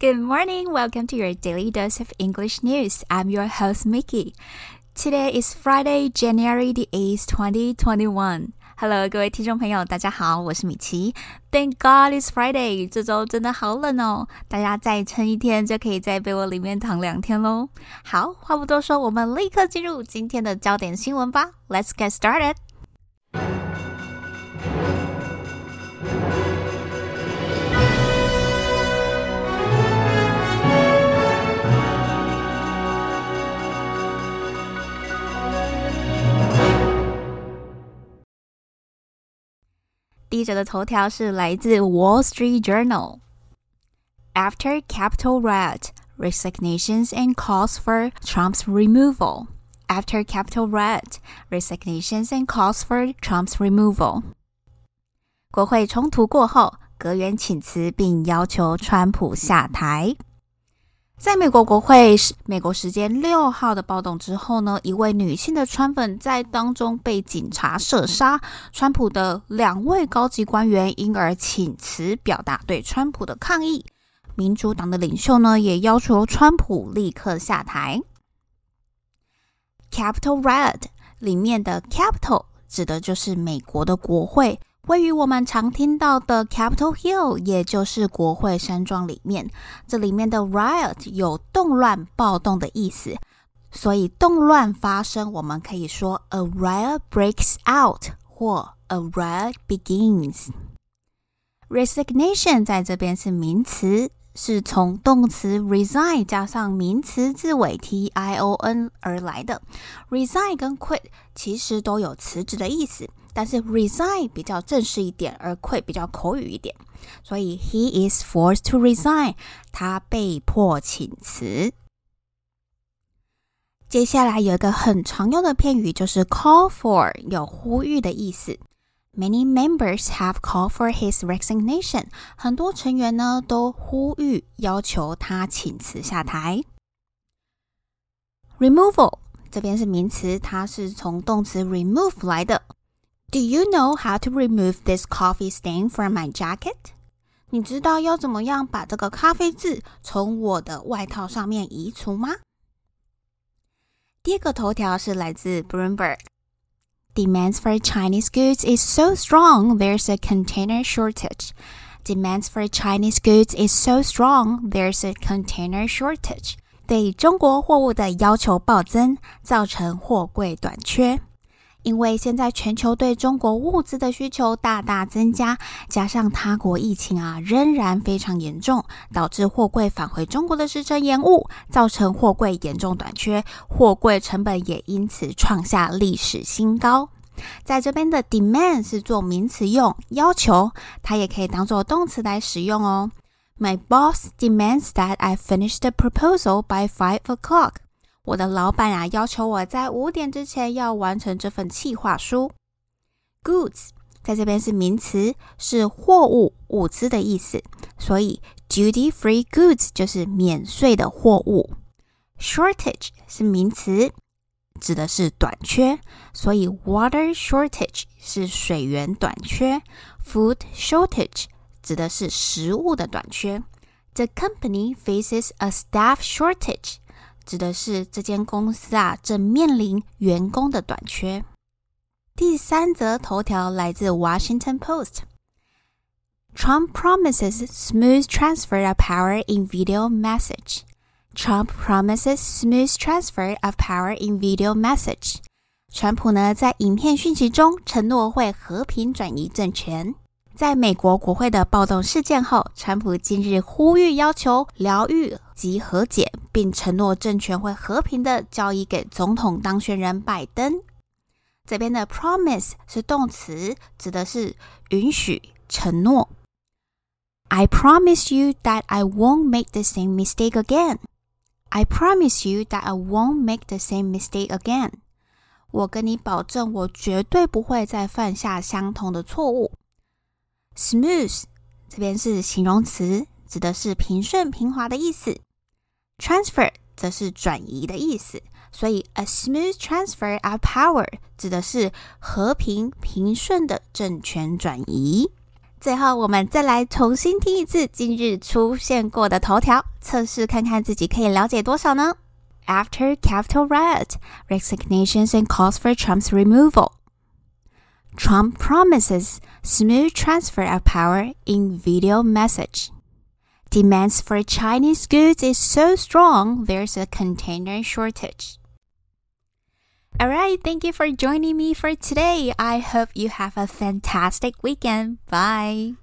Good morning. Welcome to your daily dose of English news. I'm your host, Mickey. Today is Friday, January the 8th, 2021. Hello，各位听众朋友，大家好，我是米奇。Thank God it's Friday，这周真的好冷哦，大家再撑一天就可以在被窝里面躺两天喽。好，话不多说，我们立刻进入今天的焦点新闻吧。Let's get started。 第一则的头条是来自《Wall Street Journal》。After Capitol riot, resignations and calls for Trump's removal. After Capitol riot, resignations and calls for Trump's removal. 国会冲突过后，阁员请辞并要求川普下台。 在美国国会美国时间六号的暴动之后呢，一位女性的川粉在当中被警察射杀，川普的两位高级官员因而请辞，表达对川普的抗议。民主党的领袖呢，也要求川普立刻下台。Capital riot 里面的 capital 指的就是美国的国会。位于我们常听到的 Capitol Hill，也就是国会山庄里面。这里面的 riot 有动乱、暴动的意思，所以动乱发生，我们可以说 a riot breaks out 或 a riot begins。Resignation 在这边是名词，是从动词 resign 加上名词字尾 t i o n 而来的。resign 跟 quit 其实都有辞职的意思。但是 resign 比较正式一点，而 quit 比较口语一点，所以 he is forced to resign，他被迫请辞。接下来有一个很常用的片语，就是 call for，有呼吁的意思。Many members have called for his resignation，很多成员呢都呼吁要求他请辞下台。Removal 这边是名词，它是从动词 remove 来的。Do you know how to remove this coffee stain from my jacket？你知道要怎么样把这个咖啡渍从我的外套上面移除吗？第二个头条是来自 Bloomberg。 Demands for Chinese goods is so strong, there's a container shortage. Demands for Chinese goods is so strong, there's a container shortage. 对中国货物的要求暴增，造成货柜短缺。 因为现在全球对中国物资的需求大大增加，加上他国疫情啊仍然非常严重，导致货柜返回中国的时程延误，造成货柜严重短缺，货柜成本也因此创下历史新高。在这边的 demand 是做名词用，要求它也可以当做动词来使用哦。My boss demands that I finish the proposal by five o'clock. 我的老板啊，要求我在五点之前要完成这份企划书。Goods 在这边是名词，是货物、物资的意思，所以 duty-free goods 就是免税的货物。Shortage 是名词，指的是短缺，所以 water shortage 是水源短缺。Food shortage 指的是食物的短缺。The company faces a staff shortage。 指的是这间公司啊，正面临员工的短缺。第三则头条来自《Washington Post》：Trump promises smooth transfer of power in video message. Trump promises smooth transfer of power in video message. 川普呢，在影片讯息中承诺会和平转移政权。在美国国会的暴动事件后，川普今日呼吁要求疗愈及和解，并承诺政权会和平的交易给总统当选人拜登。这边的 promise 是动词，指的是允许、承诺。I promise you that I won't make the same mistake again. I promise you that I won't make the same mistake again. 我跟你保证，我绝对不会再犯下相同的错误。Smooth 这边是形容词，指的是平顺、平滑的意思。Transfer 则是转移的意思，所以 a smooth transfer of power 指的是和平、平顺的政权转移。最后，我们再来重新听一次今日出现过的头条，测试看看自己可以了解多少呢？After Capitol riot, resignations and calls for Trump's removal. Trump promises smooth transfer of power in video message. Demands for Chinese goods is so strong, there's a container shortage. All right, thank you for joining me for today. I hope you have a fantastic weekend. Bye.